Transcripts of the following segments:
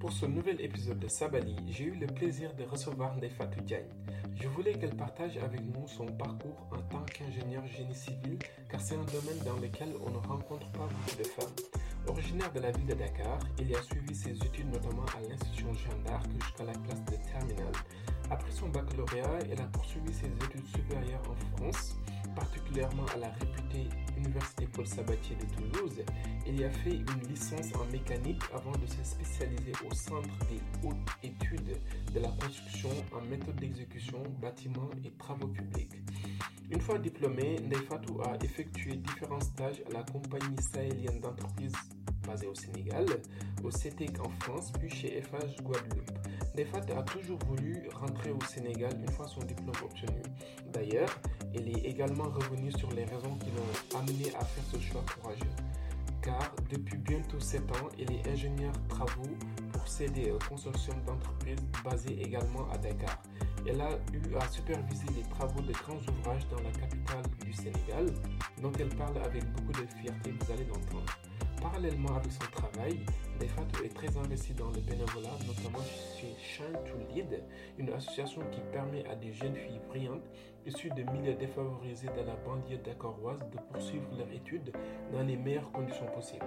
Pour ce nouvel épisode de Sabali, j'ai eu le plaisir de recevoir Nefatou Diagne. Je voulais qu'elle partage avec nous son parcours en tant qu'ingénieur génie civil, car c'est un domaine dans lequel on ne rencontre pas beaucoup de femmes. Originaire de la ville de Dakar, il a suivi ses études notamment à l'institution Jeanne d'Arc jusqu'à la classe de terminale. Après son baccalauréat, elle a poursuivi ses études supérieures en France, particulièrement à la réputée Université Paul Sabatier de Toulouse. Elle y a fait une licence en mécanique avant de se spécialiser au Centre des hautes études de la construction en méthode d'exécution, bâtiments et travaux publics. Une fois diplômée, Neifatou a effectué différents stages à la compagnie sahélienne d'entreprise basée au Sénégal, au CETEC en France, puis chez FH Guadeloupe. Nefat a toujours voulu rentrer au Sénégal une fois son diplôme obtenu. D'ailleurs, elle est également revenue sur les raisons qui l'ont amené à faire ce choix courageux. Car depuis bientôt 7 ans, elle est ingénieure travaux pour CDE, consortium d'entreprises basé également à Dakar. Elle a eu à superviser les travaux de grands ouvrages dans la capitale du Sénégal, dont elle parle avec beaucoup de fierté, vous allez l'entendre. Parallèlement avec son travail, Neifatou est très investie dans le bénévolat, notamment chez Shine to Lead, une association qui permet à des jeunes filles brillantes issues de milieux défavorisés de la banlieue dakaroise de poursuivre leurs études dans les meilleures conditions possibles.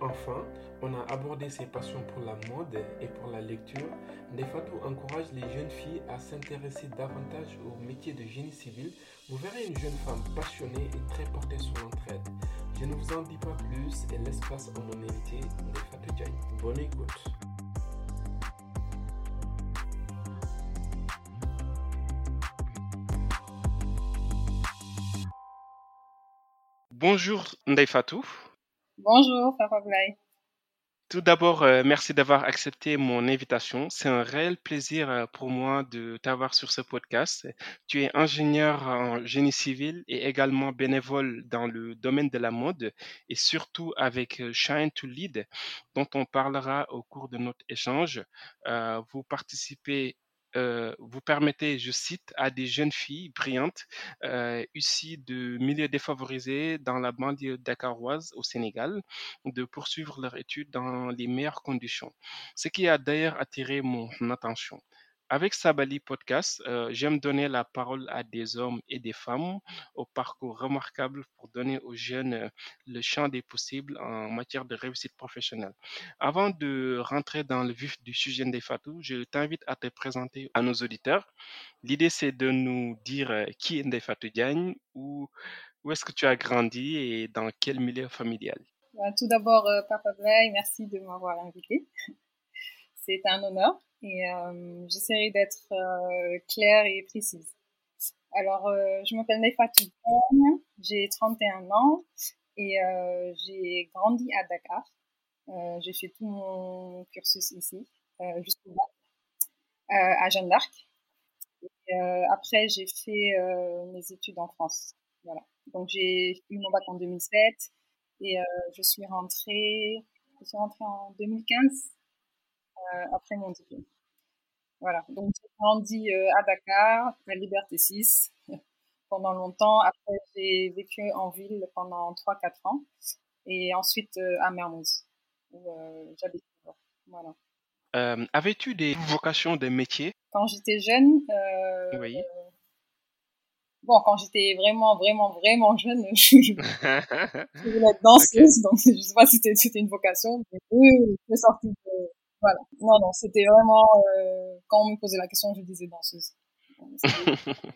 Enfin, on a abordé ses passions pour la mode et pour la lecture. Nefatou encourage les jeunes filles à s'intéresser davantage au métier de génie civil. Vous verrez une jeune femme passionnée et très portée sur l'entraide. Je ne vous en dis pas plus et laisse place à mon invité, Nefatou Diagne. Bonne écoute. Bonjour Ndaifatou. Bonjour Papa Blay. Tout d'abord, euh, merci d'avoir accepté mon invitation. C'est un réel plaisir euh, pour moi de t'avoir sur ce podcast. Tu es ingénieur en génie civil et également bénévole dans le domaine de la mode et surtout avec euh, Shine to Lead, dont on parlera au cours de notre échange. Vous participez euh, vous permettez, je cite, à des jeunes filles brillantes euh, issues de milieux défavorisés dans la banlieue dakaroise au Sénégal de poursuivre leurs études dans les meilleures conditions. Ce qui a d'ailleurs attiré mon attention. Avec Sabali Podcast, euh, j'aime donner la parole à des hommes et des femmes au parcours remarquable pour donner aux jeunes euh, le champ des possibles en matière de réussite professionnelle. Avant de rentrer dans le vif du sujet des je t'invite à te présenter à nos auditeurs. L'idée, c'est de nous dire euh, qui est Ndefatou Diagne, où, où est-ce que tu as grandi et dans quel milieu familial? Bah, tout d'abord, Papa Blay, merci de m'avoir invité. C'est un honneur et euh, j'essaierai d'être euh, claire et précise. Alors, euh, je m'appelle Nefatou j'ai 31 ans et j'ai grandi à Dakar. J'ai fait tout mon cursus ici, jusqu'au bac, à Jeanne d'Arc. Après, j'ai fait mes études en France. Voilà. Donc, j'ai eu mon bac en 2007 et je suis rentrée, je suis rentrée en 2015 euh, après mon diplôme. Voilà. Donc, j'ai grandi euh, à Dakar, à Liberté 6 pendant longtemps. Après, j'ai vécu en ville pendant 3-4 ans et ensuite euh, à Mermoz où euh, j'habite toujours. Voilà. Euh, Avais-tu des vocations de métier Quand j'étais jeune, euh, Oui. bon, quand j'étais vraiment, vraiment, vraiment jeune, je, je, je voulais être danseuse, donc je sais pas si c'était une vocation, mais oui, je suis sortie de... Voilà. Non, non, c'était vraiment... euh, quand on me posait la question, je disais danseuse.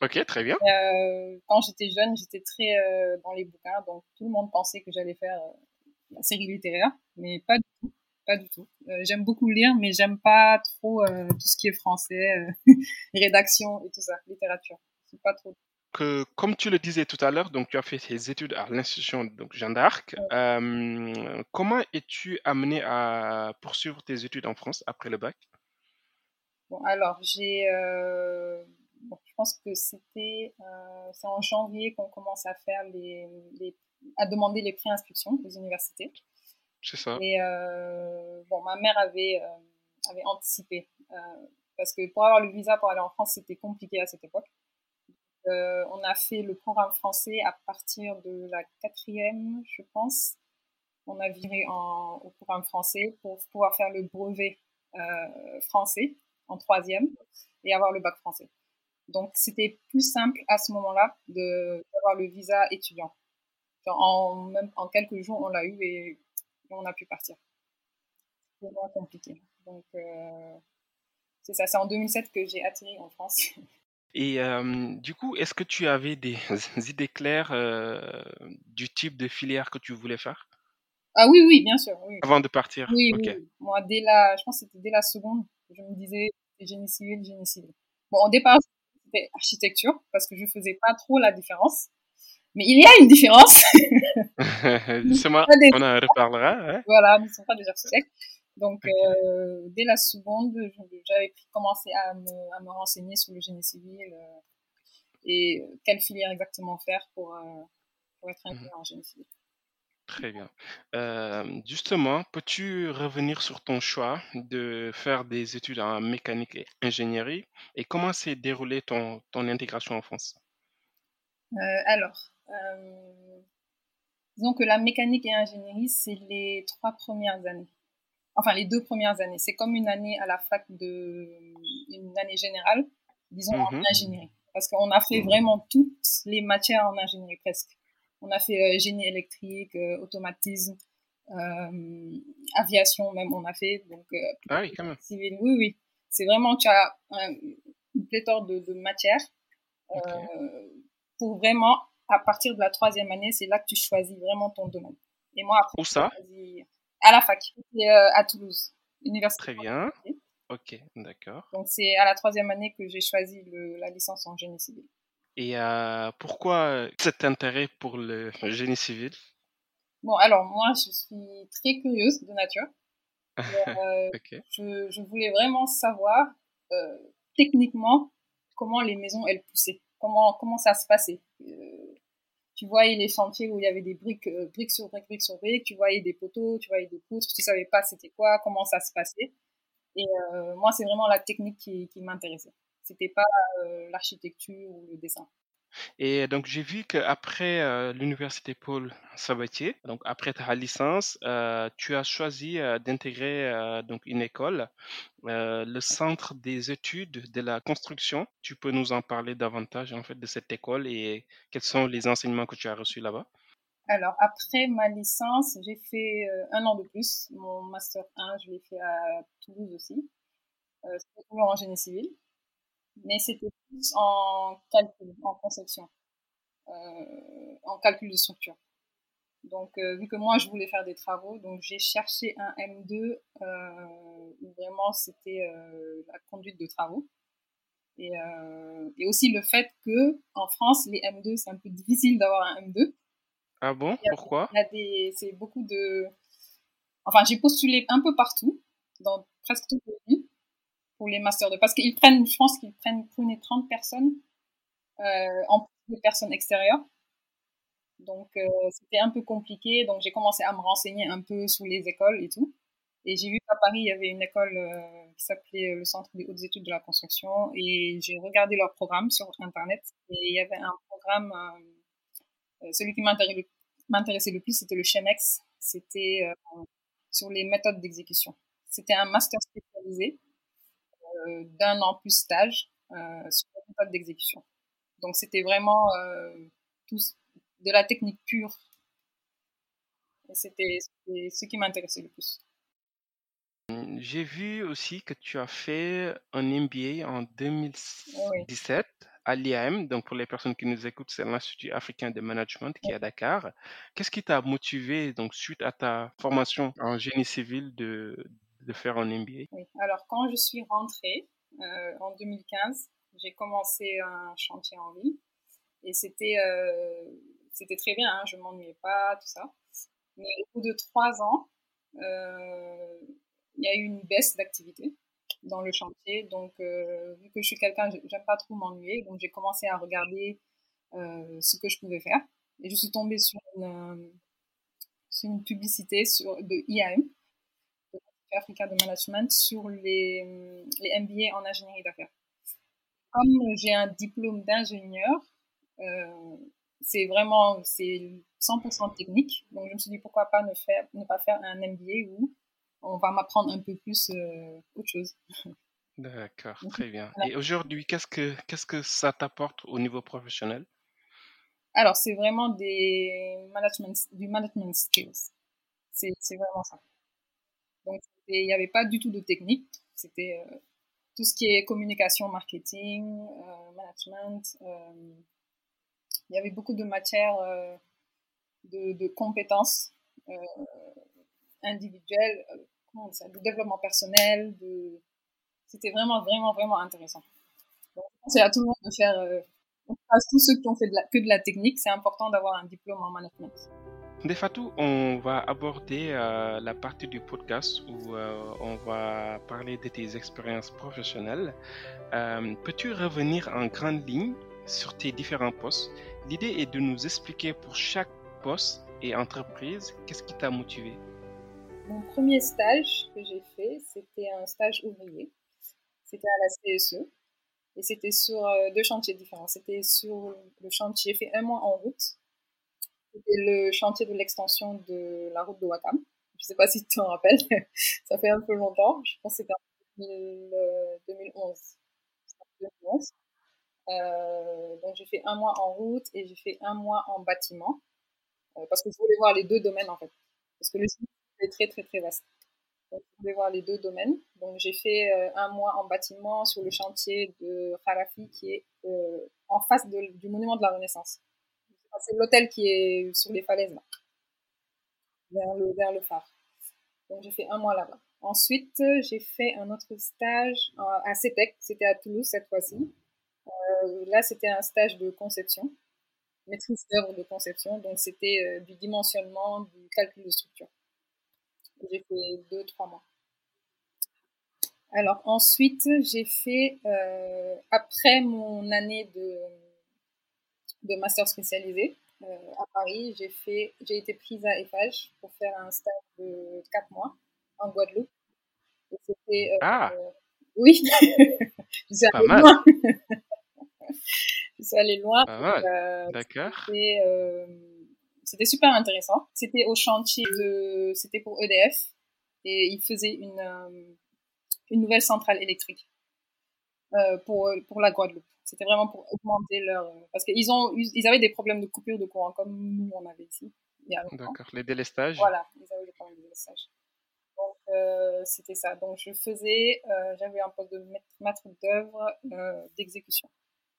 Ok, très bien. Euh, quand j'étais jeune, j'étais très euh, dans les bouquins, donc tout le monde pensait que j'allais faire la série littéraire, mais pas du tout, pas du tout. J'aime beaucoup lire, mais j'aime pas trop tout ce qui est français, rédaction et tout ça, littérature. C'est pas trop. Que, comme tu le disais tout à l'heure, donc tu as fait tes études à l'institution donc Jeanne d'Arc. Euh, comment es-tu amené à poursuivre tes études en France après le bac? Bon, alors j'ai, euh, bon, je pense que c'était, euh, c'est en janvier qu'on commence à faire les, les, à demander les préinscriptions aux universités. C'est ça. Et bon, ma mère avait, avait anticipé parce que pour avoir le visa pour aller en France, c'était compliqué à cette époque. Euh, on a fait le programme français à partir de la quatrième, je pense. on a viré au programme français pour pouvoir faire le brevet euh, français en troisième et avoir le bac français. Donc, c'était plus simple à ce moment-là d'avoir le visa étudiant. en, quelques jours, on l'a eu et on a pu partir. C'était moins compliqué. Donc, euh, c'est ça. C'est en 2007 que j'ai atterri en France. Et euh, du coup, est-ce que tu avais des idées claires euh, du type de filière que tu voulais faire? Ah oui, oui, bien sûr. Avant de partir Oui, oui. Moi, dès la, je pense que c'était dès la seconde, je me disais génie civil, génie civil. Bon, au départ, c'était architecture parce que je faisais pas trop la différence. Mais il y a une différence. Justement, on en reparlera. Hein. Voilà, nous ne sommes pas des architectes. Donc, euh, dès la seconde, j'avais commencé à me, à me, renseigner sur le génie civil euh, et quelle filière exactement faire pour, euh, pour être inclus mmh en génie civil. Très bien. justement, peux-tu revenir sur ton choix de faire des études en mécanique et ingénierie et comment s'est déroulée ton, ton intégration en France? Alors, disons que la mécanique et ingénierie, c'est les trois premières années enfin les deux premières années. C'est comme une année à la fac de, une année générale, disons en mhm. ingénierie. Parce qu'on a fait vraiment toutes les matières en ingénierie presque. On a fait euh, génie électrique, euh, automatisme, euh, aviation même on a fait. Donc, ah oui, quand même. Civil, oui, oui. C'est vraiment, tu as une pléthore de, de matières. pour vraiment, à partir de la troisième année, c'est là que tu choisis vraiment ton domaine. Et moi, après, Où ça? À la fac, euh, à Toulouse, université. Très bien. Ok, d'accord. Donc c'est à la troisième année que j'ai choisi la licence en génie civil. Et euh, pourquoi cet intérêt pour le génie civil? Bon, alors moi, je suis très curieuse de nature. Euh, je, je, voulais vraiment savoir techniquement comment les maisons elles poussaient, comment comment ça se passait? Tu voyais les chantiers où il y avait des briques, euh, briques sur briques, briques sur briques, tu voyais des poteaux, tu voyais des poutres, tu savais pas c'était quoi, comment ça se passait. Et euh, moi, c'est vraiment la technique qui, qui m'intéressait. C'était pas euh, l'architecture ou le dessin. Et donc, j'ai vu qu'après euh, l'université Paul Sabatier, donc après ta licence, euh, tu as choisi euh, d'intégrer donc une école, le Centre des études de la construction. Tu peux nous en parler davantage en fait de cette école et quels sont les enseignements que tu as reçus là-bas? Alors, après ma licence, j'ai fait un an de plus. Mon master 1, je l'ai fait à Toulouse aussi. Toujours en génie civil mais c'était plus en calcul, en conception, euh, en calcul de structure. Donc, euh, vu que moi, je voulais faire des travaux, donc j'ai cherché un M2 euh, où vraiment c'était euh, la conduite de travaux. Et, euh, et, aussi le fait que en France, les M2, c'est un peu difficile d'avoir un M2. Ah bon? Pourquoi? a des, c'est beaucoup de. Enfin, j'ai postulé un peu partout, dans presque tous les pays pour les masters 2 parce qu'ils prennent, je pense qu'ils prennent prenaient 30 personnes euh, en plus des personnes extérieures. Donc euh, c'était un peu compliqué, donc j'ai commencé à me renseigner un peu sur les écoles et tout. Et j'ai vu qu'à Paris, il y avait une école euh, qui s'appelait le Centre des hautes études de la construction et j'ai regardé leur programme sur Internet et il y avait un programme, euh, celui qui m'intéressait le plus, c'était le CHEMEX, c'était euh, sur les méthodes d'exécution. C'était un master spécialisé euh, d'un an plus stage euh, sur la méthode d'exécution. Donc c'était vraiment euh, tout, de la technique pure. C'était ce qui m'intéressait le plus. J'ai vu aussi que tu as fait un MBA en 2017 à l'IAM. Donc, pour les personnes qui nous écoutent, c'est l'Institut africain de management qui est à Dakar. Qu'est-ce qui t'a motivé, donc, suite à ta formation en génie civil, de, de faire un MBA Oui, alors quand je suis rentrée euh, en 2015, j'ai commencé un chantier en ligne et c'était euh, c'était très bien, hein, je m'ennuyais pas, tout ça. Mais au bout de trois ans, euh, il y a eu une baisse d'activité dans le chantier. Donc, vu que je suis quelqu'un, j'aime pas trop m'ennuyer, donc j'ai commencé à regarder ce que je pouvais faire. Et je suis tombée sur une, sur une publicité sur, de IAM, Africa de Management sur les, les MBA en ingénierie d'affaires. Comme j'ai un diplôme d'ingénieur, euh, c'est vraiment c'est 100% technique. Donc je me suis dit pourquoi pas ne faire ne pas faire un MBA où on va m'apprendre un peu plus autre chose. D'accord, très bien. Et aujourd'hui, qu'est-ce que qu'est-ce que ça t'apporte au niveau professionnel? Alors, c'est vraiment des management du management skills. C'est c'est vraiment ça. Donc il n'y avait pas du tout de technique. C'était tout ce qui est communication, marketing, euh, management. Euh, il y avait beaucoup de matières euh, de, compétences individuelles, de développement personnel. C'était vraiment, vraiment, vraiment intéressant. c'est à tout le monde de faire, à tous ceux qui ont fait que de la technique, c'est important d'avoir un diplôme en management. Fatou, on va aborder euh, la partie du podcast où euh, on va parler de tes expériences professionnelles. Euh, peux-tu revenir en grande ligne sur tes différents postes? L'idée est de nous expliquer pour chaque poste et entreprise qu'est-ce qui t'a motivé? Mon premier stage que j'ai fait, c'était un stage ouvrier. C'était à la CSE et c'était sur deux chantiers différents. C'était sur le chantier, j'ai fait un mois en route c'était le chantier de l'extension de la route de Wakam. Je ne sais pas si tu t'en rappelles, ça fait un peu longtemps. Je pense que c'était en 2011. Euh, donc j'ai fait un mois en route et j'ai fait un mois en bâtiment euh, parce que je voulais voir les deux domaines en fait. Parce que le site est très très très vaste. Donc je voulais voir les deux domaines. Donc j'ai fait euh, un mois en bâtiment sur le chantier de Kharafi qui est en face du monument de la Renaissance c'est l'hôtel qui est sur les falaises, là, vers le, phare. Donc, j'ai fait un mois là-bas. Ensuite, j'ai fait un autre stage à CETEC, c'était à Toulouse cette fois-ci. Euh, là, c'était un stage de conception, maîtrise d'œuvre de conception. Donc, c'était euh, du dimensionnement, du calcul de structure. J'ai fait deux, trois mois. Alors, ensuite, j'ai fait, euh, après mon année de de master spécialisé euh, à Paris. J'ai fait, j'ai été prise à EFAGE pour faire un stage de 4 mois en Guadeloupe. Et c'était, euh, ah. oui, je suis allée loin. je suis allée loin. Euh, D'accord. C'était super intéressant. C'était au chantier de, c'était pour EDF et ils faisaient une, une nouvelle centrale électrique pour, pour la Guadeloupe. C'était vraiment pour augmenter leur. Parce qu'ils ont, ils avaient des problèmes de coupure de courant, comme nous, on avait ici. D'accord, les délestages. Voilà, ils avaient des problèmes de délestage. Donc, euh, c'était ça. Donc, je faisais, euh, j'avais un poste de maître d'œuvre euh, d'exécution.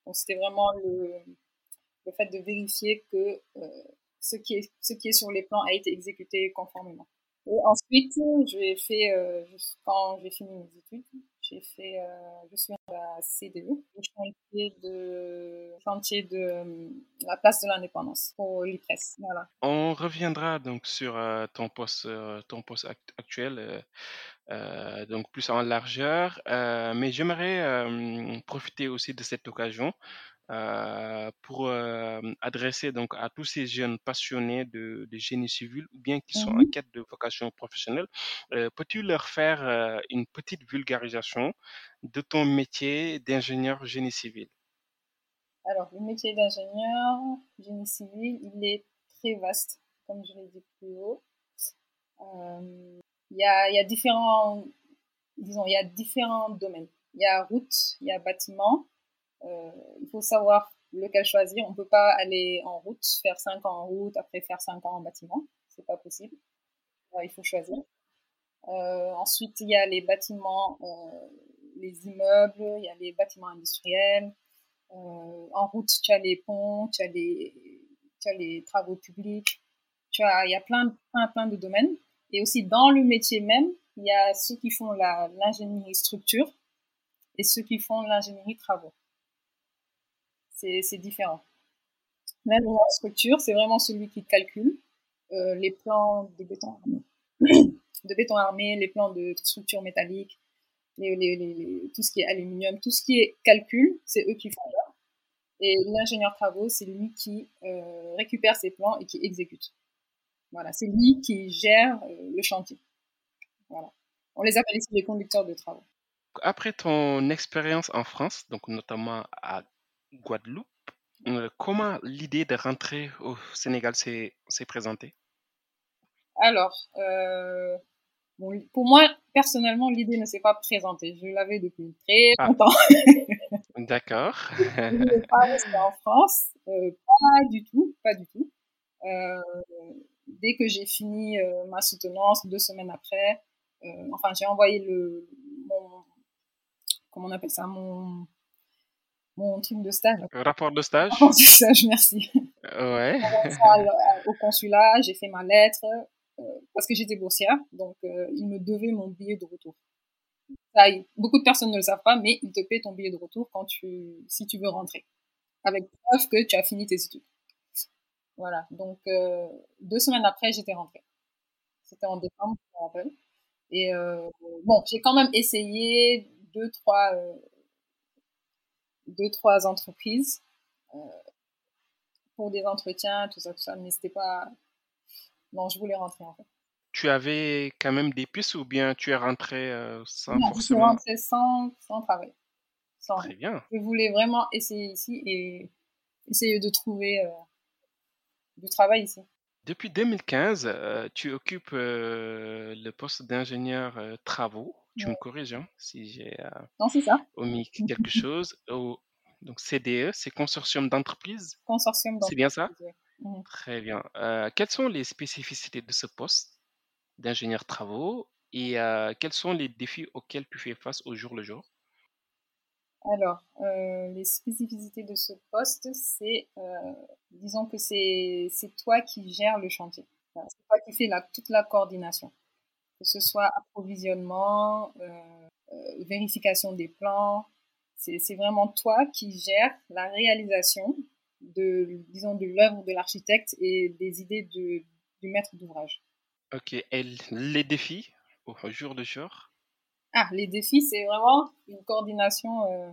Donc, c'était vraiment le, le fait de vérifier que ce, qui est, ce qui est sur les plans a été exécuté conformément. Et ensuite, j'ai fait, euh, quand j'ai fini mes études, j'ai fait, euh, je suis à la CDE, chantier de, chantier de euh, la place de l'indépendance pour l'IPRES. On reviendra donc sur ton poste, ton poste actuel. donc plus en largeur, mais j'aimerais profiter aussi de cette occasion euh, pour euh, adresser donc à tous ces jeunes passionnés de, génie civil ou bien qui sont en mmh quête de vocation professionnelle. Euh, peux-tu leur faire une petite vulgarisation de ton métier d'ingénieur génie civil? Alors, le métier d'ingénieur génie civil, il est très vaste, comme je l'ai dit plus haut. Il y, a, y a différents, disons, il y a différents domaines. Il y a route, il y a bâtiment, euh, il faut savoir lequel choisir. On ne peut pas aller en route, faire 5 ans en route, après faire 5 ans en bâtiment. C'est pas possible. Euh, il faut choisir. Euh, ensuite, il y a les bâtiments, les immeubles, il y a les bâtiments industriels. en route, tu as les ponts, tu as les, travaux publics. Il y a plein, plein, plein de domaines. Et aussi, dans le métier même, il y a ceux qui font l'ingénierie structure et ceux qui font l'ingénierie travaux c'est différent. En structure, c'est vraiment celui qui calcule euh, les plans de béton armé, de béton armé, les plans de structure métallique, les, tout ce qui est aluminium, tout ce qui est calcul, c'est eux qui font ça. Et l'ingénieur travaux, c'est lui qui euh, récupère ces plans et qui exécute. Voilà, c'est lui qui gère euh, le chantier. Voilà. On les appelle ici les conducteurs de travaux. Après ton expérience en France, donc notamment à Guadeloupe. Euh, comment l'idée de rentrer au Sénégal s'est présentée? Alors, euh, bon, pour moi, personnellement, l'idée ne s'est pas présentée. Je l'avais depuis très Ah. longtemps. D'accord. Je ne pas rester en France. Euh, pas du tout, pas du tout. Dès que j'ai fini ma soutenance, deux semaines après, enfin, j'ai envoyé le, mon, comment on appelle ça, mon, mon truc de stage. Rapport de stage? Mon stage, merci. Ouais. Au consulat, j'ai fait ma lettre, euh, parce que j'étais boursière, donc euh, ils me devaient mon billet de retour. Ça, beaucoup de personnes ne le savent pas, mais ils te paient ton billet de retour quand tu, si tu veux rentrer, avec preuve que tu as fini tes études. Voilà, donc euh, deux semaines après, j'étais rentrée. C'était en décembre, je me rappelle. Et euh, bon, j'ai quand même essayé deux, trois, euh, deux, trois entreprises euh, pour des entretiens, tout ça, tout ça, mais c'était pas. Non, je voulais rentrer en fait. Tu avais quand même des pistes ou bien tu es rentré euh, sans Non, je suis forcément... rentrée sans, sans travail. Sans Très bien. Je voulais vraiment essayer ici et essayer de trouver euh, du travail ici. Depuis 2015, euh, tu occupes le poste d'ingénieur travaux. Tu me corriges hein, si j'ai euh, omis quelque chose. Au, donc CDE, c'est consortium d'entreprises? Consortium C'est bien ça? Mhm. Très bien. Euh, quelles sont les spécificités de ce poste d'ingénieur travaux et euh, quels sont les défis auxquels tu fais face au jour le jour? Alors, euh, les spécificités de ce poste, c'est, euh, disons que c'est toi qui gères le chantier. C'est toi qui fais la, toute la coordination, que ce soit approvisionnement, euh, euh, vérification des plans. C'est vraiment toi qui gères la réalisation de, disons, de l'œuvre de l'architecte et des idées de, du maître d'ouvrage. Ok. Et les défis au au jour le jour? Ah, les défis, c'est vraiment une coordination euh,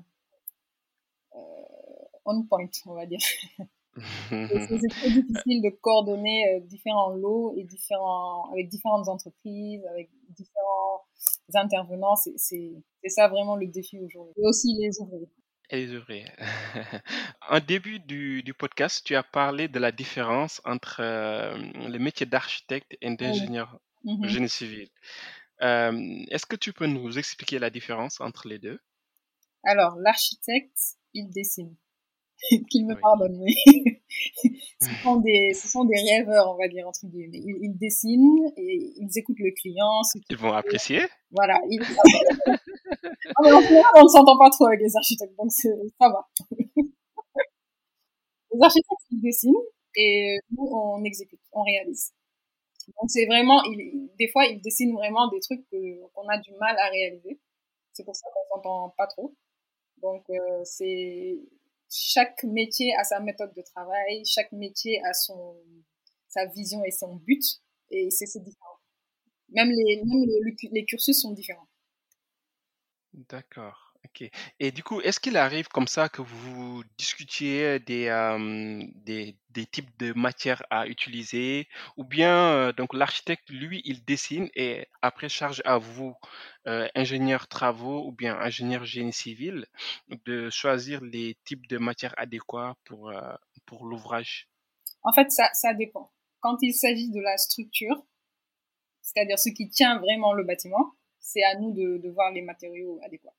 euh, on point, on va dire. C'est c'est très difficile de coordonner euh, différents lots et différents, avec différentes entreprises, avec différents intervenants. C'est ça vraiment le défi aujourd'hui. Et aussi les ouvriers. Et les ouvriers. En début du, du podcast, tu as parlé de la différence entre euh, le métier d'architecte et Oui. d'ingénieur Mhm. génie civil. Euh, est-ce que tu peux nous expliquer la différence entre les deux? Alors, l'architecte, il dessine. Qu'il me Oui. pardonne, mais ce sont des, ce sont des rêveurs, on va dire, entre guillemets. Ils, ils dessinent et ils écoutent le client, Ils vont fait. apprécier? Voilà. Ils... Ah, mais en général, on ne s'entend pas trop avec les architectes, donc ça va. Les architectes, ils dessinent et nous, on exécute, on réalise. Donc c'est vraiment, des fois, ils dessinent vraiment des trucs qu'on a du mal à réaliser. C'est pour ça qu'on s'entend pas trop. Donc euh, c'est chaque métier a sa méthode de travail, chaque métier a son sa vision et son but, et c'est différent. Même les même le- le- les cursus sont différents. D'accord. Et du coup, est-ce qu'il arrive comme ça que vous discutiez des, des, types de matières à utiliser, ou bien donc l'architecte, lui, il dessine et après charge à vous, ingénieur travaux ou bien ingénieur génie civil, de choisir les types de matières adéquats pour, pour l'ouvrage? En fait, ça ça dépend. Quand il s'agit de la structure, c'est-à-dire ce qui tient vraiment le bâtiment, c'est à nous de, de voir les matériaux adéquats.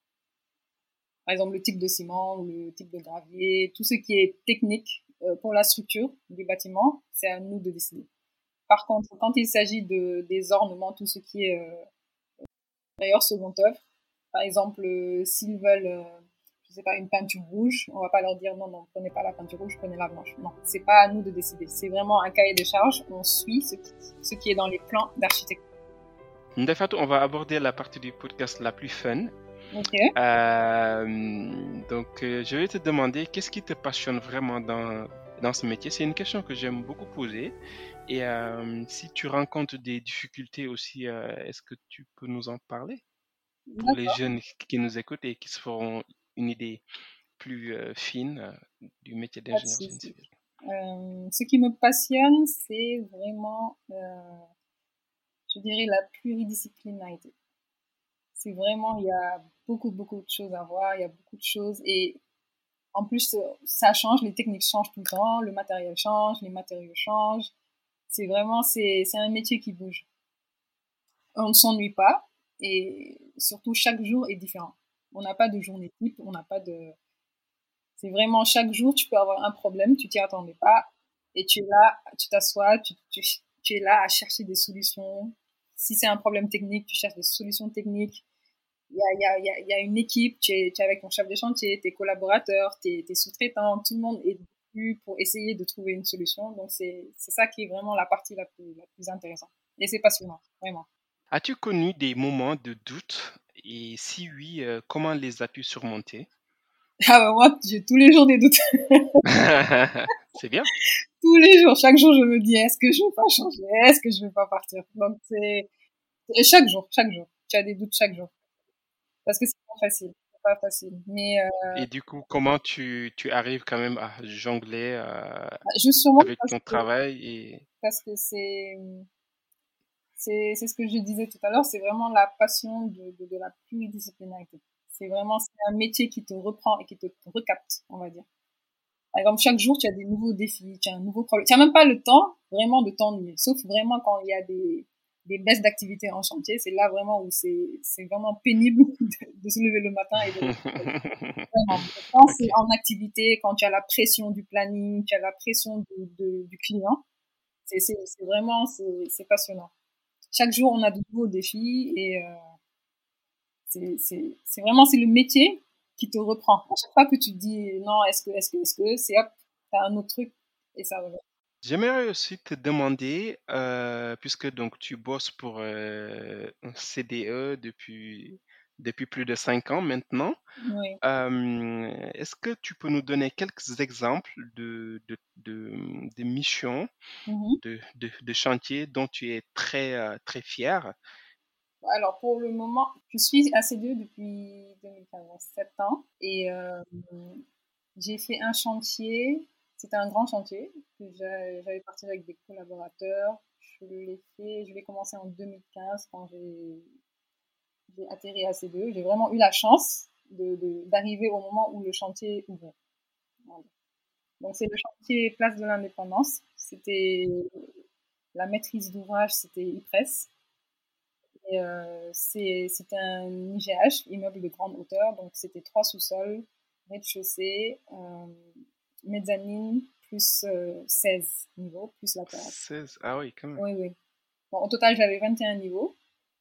Par exemple, le type de ciment le type de gravier, tout ce qui est technique euh, pour la structure du bâtiment, c'est à nous de décider. Par contre, quand il s'agit de des ornements, tout ce qui est euh, d'ailleurs seconde œuvre, par exemple, euh, s'ils veulent, euh, je sais pas, une peinture rouge, on va pas leur dire non, non, prenez pas la peinture rouge, prenez la blanche. Non, c'est pas à nous de décider. C'est vraiment un cahier de charges. On suit ce qui, est dans les plans d'architecture. Fait, on va aborder la partie du podcast la plus fun. Euh, donc, euh, je vais te demander qu'est-ce qui te passionne vraiment dans, dans ce métier? C'est une question que j'aime beaucoup poser. Et euh, si tu rencontres des difficultés aussi, euh, est-ce que tu peux nous en parler? Pour les jeunes qui nous écoutent et qui se feront une idée plus euh, fine du métier d'ingénieur génie civil? Ce qui me passionne, c'est vraiment, je dirais, la pluridisciplinarité. C'est vraiment, il y a beaucoup, beaucoup de choses à voir, il y a beaucoup de choses. Et En plus, ça change, les techniques changent tout le temps, le matériel change, les matériaux changent. C'est vraiment, c'est un métier qui bouge. On ne s'ennuie pas et surtout chaque jour est différent. On n'a pas de journée type, on n'a pas de. C'est vraiment chaque jour, tu peux avoir un problème, tu t'y attendais pas et tu es là, tu t'assois, tu, tu es là à chercher des solutions. Si c'est un problème technique, tu cherches des solutions techniques il y a, y, a, y a, une équipe, tu es, tu es, avec ton chef de chantier, tes collaborateurs, tes, tes sous-traitants, tout le monde est dessus pour essayer de trouver une solution. Donc c'est ça qui est vraiment la partie la plus, la plus intéressante. Et c'est passionnant, vraiment. As-tu connu des moments de doute? Et si oui, euh, comment les as-tu surmontés Ah bah moi, j'ai tous les jours des doutes. c'est bien. Tous les jours, chaque jour, je me dis est-ce que je vais pas changer, est-ce que je vais pas partir? Donc c'est chaque jour, chaque jour, tu as des doutes chaque jour parce que c'est pas facile. C'est pas facile. Mais euh... Et du coup, comment tu, tu arrives quand même à jongler euh, bah, avec ton que, travail et... Parce que c'est c'est ce que je disais tout à l'heure, c'est vraiment la passion de, de, de la pluridisciplinarité. C'est vraiment c'est un métier qui te reprend et qui te recapte, on va dire. Par exemple, chaque jour, tu as des nouveaux défis, tu as un nouveau problème. Tu n'as même pas le temps vraiment de t'ennuyer, sauf vraiment quand il y a des, des baisses d'activité en chantier, c'est là vraiment où c'est vraiment pénible de, se lever le matin et de Quand c'est en activité, quand tu as la pression du planning, tu as la pression du, du client, c'est vraiment c'est passionnant. Chaque jour, on a de nouveaux défis et euh, c'est vraiment c'est le métier qui te reprend. À chaque fois que tu te dis non, est-ce que, est-ce que, est-ce que, c'est hop, t'as un autre truc et ça revient. J'aimerais aussi te demander, euh, puisque donc tu bosses pour euh, un CDE depuis, depuis plus de cinq ans maintenant, Oui. est-ce que tu peux nous donner quelques exemples de, de, de, de missions, Mmh de, de, de chantiers dont tu es très, euh, très fier? Alors pour le moment, je suis à CDE depuis 2015, donc 7 ans, et j'ai fait un chantier c'était un grand chantier que j'avais partagé avec des collaborateurs. Je l'ai fait, je l'ai commencé en 2015 quand j'ai atterri à C2. J'ai vraiment eu la chance d'arriver au moment où le chantier ouvrait. Donc c'est le chantier Place de l'Indépendance. C'était la maîtrise d'ouvrage, c'était IPRES. Euh, c'était un IGH, immeuble de grande hauteur, donc c'était trois sous-sols, rez-de-chaussée, euh, mezzanine plus 16 euh, niveaux, plus la terrasse. 16, ah oui, quand même. Oui, oui. Bon, au total, j'avais 21 niveaux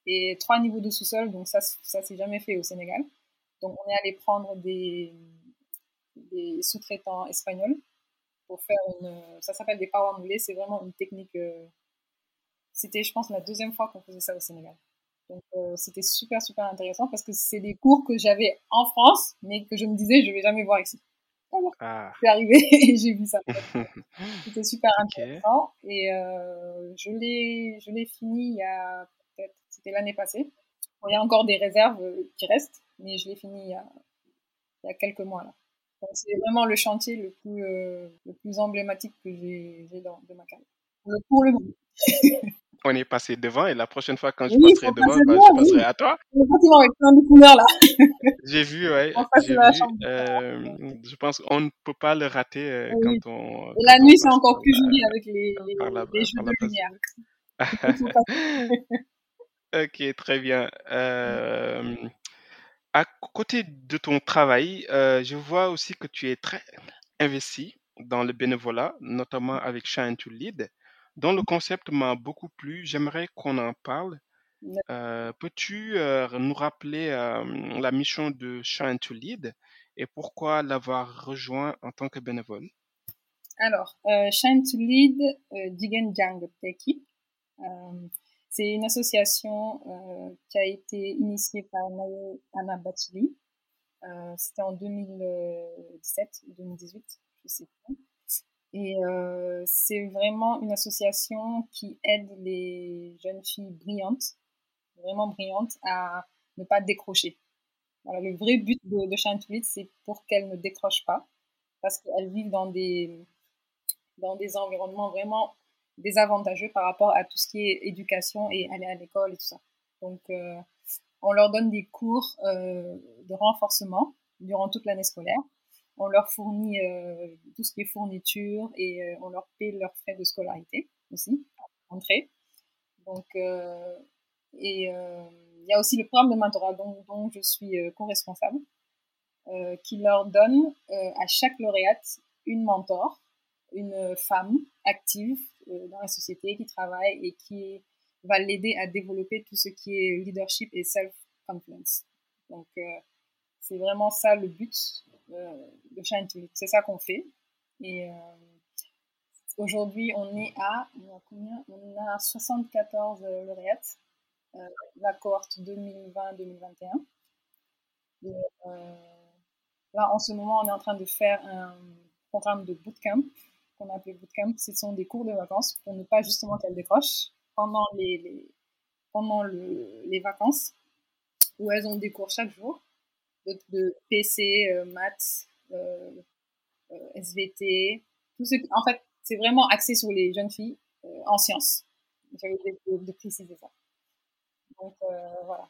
et 3 niveaux de sous-sol, donc ça, ça s'est jamais fait au Sénégal. Donc on est allé prendre des, des sous-traitants espagnols pour faire une. Ça s'appelle des power moulés, c'est vraiment une technique. Euh, c'était, je pense, la deuxième fois qu'on faisait ça au Sénégal. Donc euh, c'était super, super intéressant parce que c'est des cours que j'avais en France, mais que je me disais, je vais jamais voir ici. Ah. C'est arrivé et j'ai vu ça. C'était super intéressant. Et euh, je l'ai, fini il y a peut-être, c'était l'année passée. il y a encore des réserves euh, qui restent, mais je l'ai fini il y a, il y a quelques mois là. C'est vraiment le chantier le plus, euh, le plus emblématique que j'ai, j'ai dans de ma carrière. Pour le moment. on est passé devant et la prochaine fois quand je passerai devant, bah, je passerai à toi. Le bâtiment avec plein de couleurs là. J'ai vu, ouais. Vu. Euh, je pense qu'on ne peut pas le rater euh, oui. quand on. Et la nuit, c'est encore plus joli avec les, les, la, les jeux de lumière. ok, très bien. Euh, à côté de ton travail, je vois aussi que tu es très investi dans le bénévolat, notamment avec Shine to Lead dont le concept m'a beaucoup plu. J'aimerais qu'on en parle. Euh, Peux-tu euh, nous rappeler euh, la mission de Shine to Lead et pourquoi l'avoir rejoint en tant que bénévole? Alors, euh, Shine to Lead Digen Jang Teki, c'est une association qui a été initiée par Anna Batuli. C'était en 2017 2018, je sais pas. Et euh, c'est vraiment une association qui aide les jeunes filles brillantes, vraiment brillantes, à ne pas décrocher. Voilà, le vrai but de, de Shine c'est pour qu'elles ne décrochent pas, parce qu'elles vivent dans des, dans des environnements vraiment désavantageux par rapport à tout ce qui est éducation et aller à l'école et tout ça. Donc, euh, on leur donne des cours euh, de renforcement durant toute l'année scolaire on leur fournit tout ce qui est fourniture et on leur paie leurs frais de scolarité aussi, entrée. Donc, et il y a aussi le programme de mentorat dont, je suis co-responsable, qui leur donne à chaque lauréate une mentor, une femme active dans la société qui travaille et qui va l'aider à développer tout ce qui est leadership et self-confidence. Donc, euh, c'est vraiment ça le but euh, de Shine to C'est ça qu'on fait. Et euh, aujourd'hui, on est à, combien? On a 74 lauréates, la cohorte 2020-2021. là, en ce moment, on est en train de faire un programme de bootcamp qu'on appelle bootcamp. Ce sont des cours de vacances pour ne pas justement qu'elles décrochent pendant les, pendant le, les vacances où elles ont des cours chaque jour de, PC, euh, maths, euh, euh, SVT, tout ce en fait, c'est vraiment axé sur les jeunes filles en sciences. J'avais de, de, préciser ça. Donc voilà,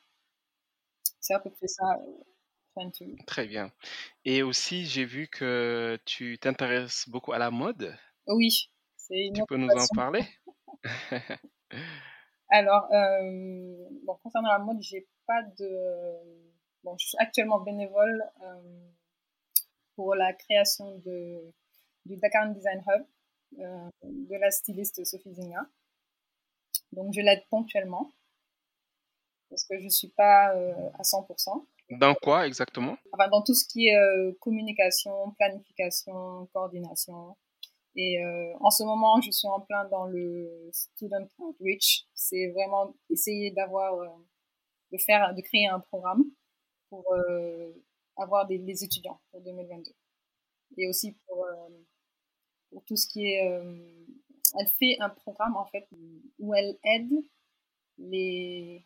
c'est à peu près ça. Très bien. Et aussi, j'ai vu que tu t'intéresses beaucoup à la mode. Oui. Tu peux nous en parler? Alors, euh, bon, concernant la mode, j'ai pas de. Bon, je suis actuellement bénévole euh, pour la création de, du Dakar Design Hub euh, de la styliste Sophie Zinga. Donc, je l'aide ponctuellement parce que je suis pas à 100%. Dans quoi exactement? Enfin, dans tout ce qui est communication, planification, coordination. Et euh, en ce moment, je suis en plein dans le student outreach. C'est vraiment essayer d'avoir, euh, de faire, de créer un programme pour euh, avoir des, étudiants pour 2022. Et aussi pour, euh, pour tout ce qui est, euh, elle fait un programme en fait où elle aide les,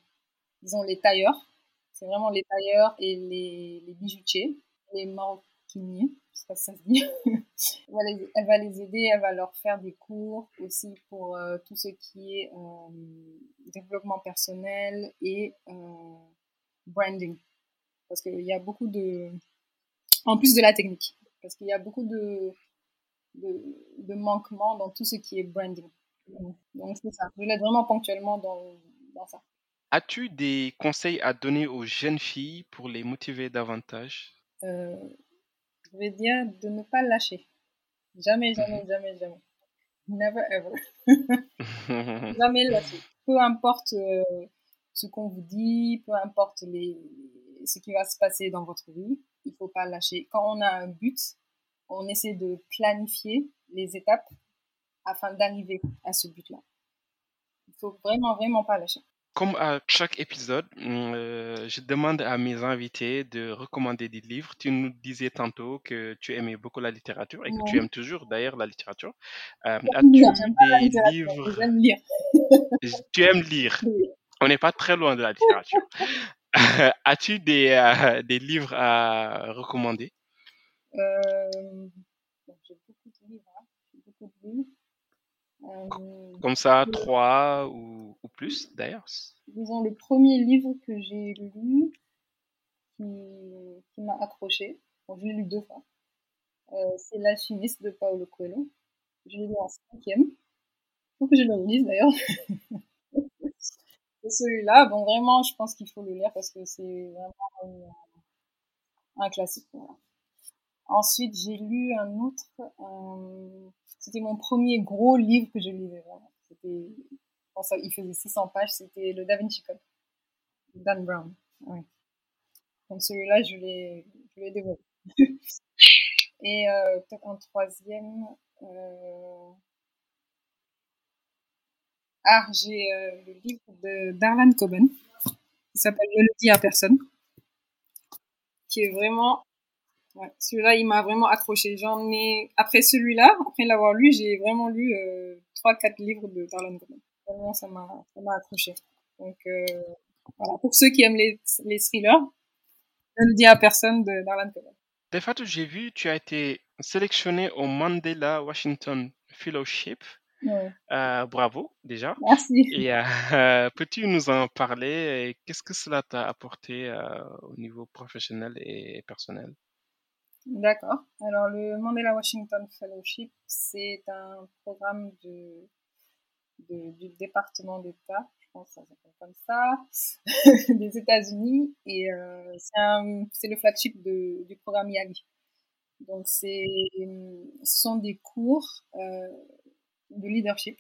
disons les tailleurs. C'est vraiment les tailleurs et les, les bijoutiers, les maroquiniers pas ça se dit. elle, va les, aider, elle va leur faire des cours aussi pour tout ce qui est développement personnel et branding. Parce qu'il y a beaucoup de... En plus de la technique. Parce qu'il y a beaucoup de, de, manquements dans tout ce qui est branding. Donc c'est ça. Je l'aide vraiment ponctuellement dans, dans ça. As-tu des conseils à donner aux jeunes filles pour les motiver davantage? Je vais dire de ne pas lâcher. Jamais, mhm. jamais, jamais, jamais. Never ever. jamais lâcher. Peu importe euh, ce qu'on vous dit, peu importe les, ce qui va se passer dans votre vie, il faut pas lâcher. Quand on a un but, on essaie de planifier les étapes afin d'arriver à ce but-là. Il faut vraiment, vraiment pas lâcher. Comme à chaque épisode, euh, je demande à mes invités de recommander des livres. Tu nous disais tantôt que tu aimais beaucoup la littérature et que tu aimes toujours d'ailleurs la littérature. Euh, as-tu des livres? J'aime lire. tu aimes lire. On n'est pas très loin de la littérature. As-tu des, euh, des livres à recommander? Euh, J'ai beaucoup de livres. Hein. Beaucoup de livres. Comme ça, trois ou, ou plus d'ailleurs? Disons le premier livre que j'ai lu qui, qui m'a accroché. Bon, je l'ai lu deux fois. Euh, c'est L'alchimiste de Paulo Coelho. Je l'ai lu en cinquième. Faut que je le relise d'ailleurs. celui-là. Bon, vraiment, je pense qu'il faut le lire parce que c'est vraiment un, un classique. Ensuite, j'ai lu un autre. Euh, c'était mon premier gros livre que je lisais. C'était, il faisait 600 pages. C'était le Da Vinci Code, Dan Brown. Oui. Donc celui-là, je l'ai, je l'ai dévoré. Et euh, peut-être un troisième. Euh... Ah, j'ai euh, le livre de Darlan Coben, qui s'appelle Je le dis à personne, qui est vraiment celui-là, il m'a vraiment accroché. J'en ai, après celui-là, après l'avoir lu, j'ai vraiment lu euh, trois, quatre livres de Darlan Coben. Vraiment, ça m'a, ça m'a accroché. Donc, euh, voilà. Pour ceux qui aiment les, les thrillers, je ne dis à personne de Darlan Coben. Des fois, j'ai vu, tu as été sélectionné au Mandela Washington Fellowship. Ouais. Euh, bravo déjà. Merci. Et euh, peux-tu nous en parler? Qu'est-ce que cela t'a apporté euh, au niveau professionnel et personnel? D'accord. Alors, le Mandela Washington Fellowship, c'est un programme de, du département d'État, je pense que ça s'appelle comme ça, des États-Unis. Et c'est le flagship de, du programme YAGI. Donc, c'est, ce sont des cours euh, de leadership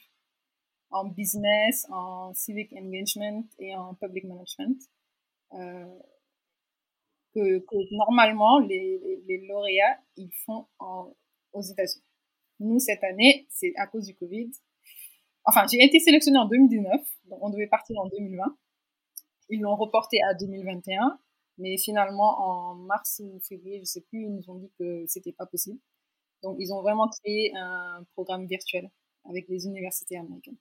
en business, en civic engagement et en public management. Euh, que, normalement les, les, lauréats ils font aux États-Unis. Nous cette année, c'est à cause du Covid. Enfin, j'ai été sélectionnée en 2019, donc on devait partir en 2020. Ils l'ont reporté à 2021, mais finalement en mars ou février, je sais plus, ils nous ont dit que c'était pas possible. Donc ils ont vraiment créé un programme virtuel avec les universités américaines.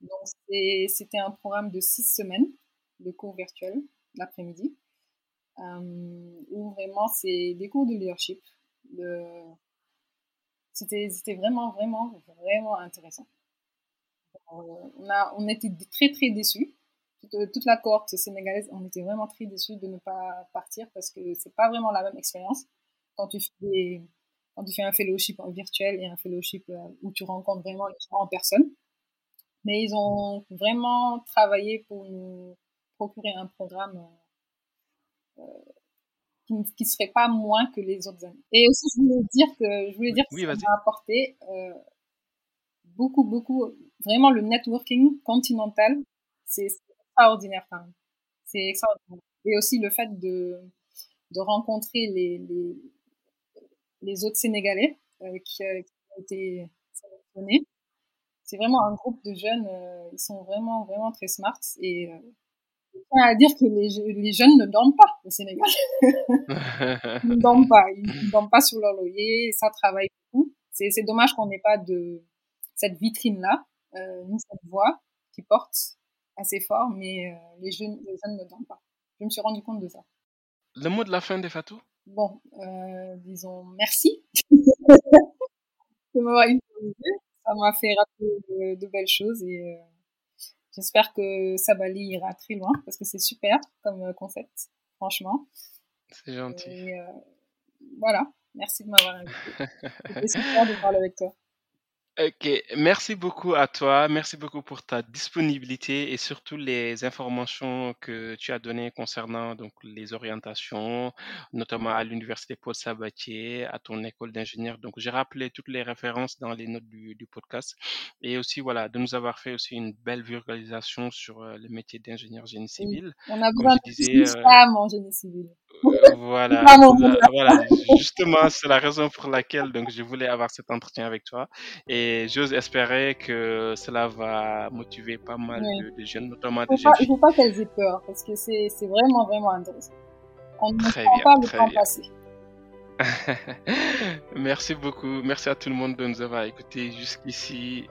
Donc c'était un programme de six semaines de cours virtuels l'après-midi euh, où vraiment c'est des cours de leadership. De... C'était, vraiment, vraiment, vraiment intéressant. Euh, on, a, on était très, très déçus. Toute, toute, la cohorte sénégalaise, on était vraiment très déçus de ne pas partir parce que c'est pas vraiment la même expérience quand tu fais des, quand tu fais un fellowship virtuel et un fellowship euh, où tu rencontres vraiment les gens en personne. Mais ils ont vraiment travaillé pour nous procurer un programme qui ne serait pas moins que les autres années. Et aussi, je voulais dire que je voulais dire que ça m'a apporté euh, beaucoup, beaucoup, vraiment le networking continental, c'est extraordinaire. C'est extraordinaire. Et aussi le fait de, de rencontrer les, les, les autres Sénégalais euh, qui, euh, qui, ont été sélectionnés. C'est vraiment un groupe de jeunes, euh, ils sont vraiment, vraiment très smart et à dire que les, les, jeunes ne dorment pas au Sénégal. ils ne dorment pas. Ils ne dorment pas sur leur loyer. Ça travaille beaucoup. C'est, c'est dommage qu'on n'ait pas de cette vitrine-là, euh, ni cette voix qui porte assez fort, mais euh, les, jeunes, les jeunes ne dorment pas. Je me suis rendu compte de ça. Le mot de la fin des Fatou Bon, euh, disons merci de m'avoir interviewé. Ça m'a fait rappeler de, de belles choses et euh, J'espère que Sabali ira très loin parce que c'est super comme euh, concept, franchement. C'est gentil. Et, euh, voilà, merci de m'avoir invité. C'était super de parler avec toi. Ok, merci beaucoup à toi. Merci beaucoup pour ta disponibilité et surtout les informations que tu as données concernant donc les orientations, notamment à l'université Paul Sabatier, à ton école d'ingénieur. Donc, j'ai rappelé toutes les références dans les notes du, du, podcast et aussi voilà de nous avoir fait aussi une belle vulgarisation sur euh, le métier d'ingénieur génie civil. On a besoin de disais, euh, femmes en génie civil. Voilà, voilà, justement, c'est la raison pour laquelle donc je voulais avoir cet entretien avec toi et j'ose espérer que cela va motiver pas mal oui. de, de, jeunes, notamment des jeunes. Il ne faut pas qu'elles aient peur parce que c'est vraiment, vraiment intéressant. On ne prend pas le temps passer. Merci beaucoup. Merci à tout le monde de nous avoir écoutés jusqu'ici